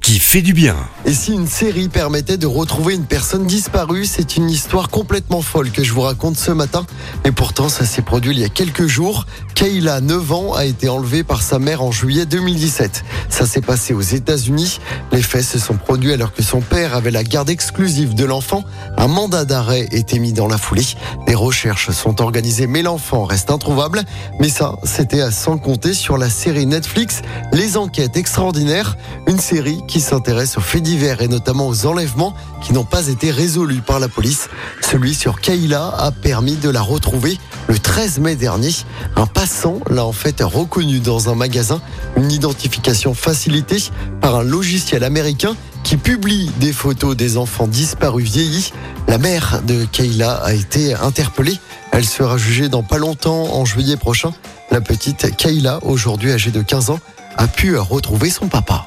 qui fait du bien. Et si une série permettait de retrouver une personne disparue, c'est une histoire complètement folle que je vous raconte ce matin. Et pourtant, ça s'est produit il y a quelques jours. Kayla, 9 ans, a été enlevée par sa mère en juillet 2017. Ça s'est passé aux États-Unis. Les faits se sont produits alors que son père avait la garde exclusive de l'enfant. Un mandat d'arrêt était mis dans la foulée. Des recherches sont organisées, mais l'enfant reste introuvable. Mais ça, c'était à sans compter sur la série Netflix Les Enquêtes Extraordinaires, une série qui s'intéresse aux faits divers et notamment aux enlèvements qui n'ont pas été résolus par la police. Celui sur Kayla a permis de la retrouver le 13 mai dernier. Un passant l'a en fait reconnu dans un magasin, une identification facilitée par un logiciel américain qui publie des photos des enfants disparus vieillis. La mère de Kayla a été interpellée. Elle sera jugée dans pas longtemps, en juillet prochain. La petite Kayla, aujourd'hui âgée de 15 ans, a pu retrouver son papa.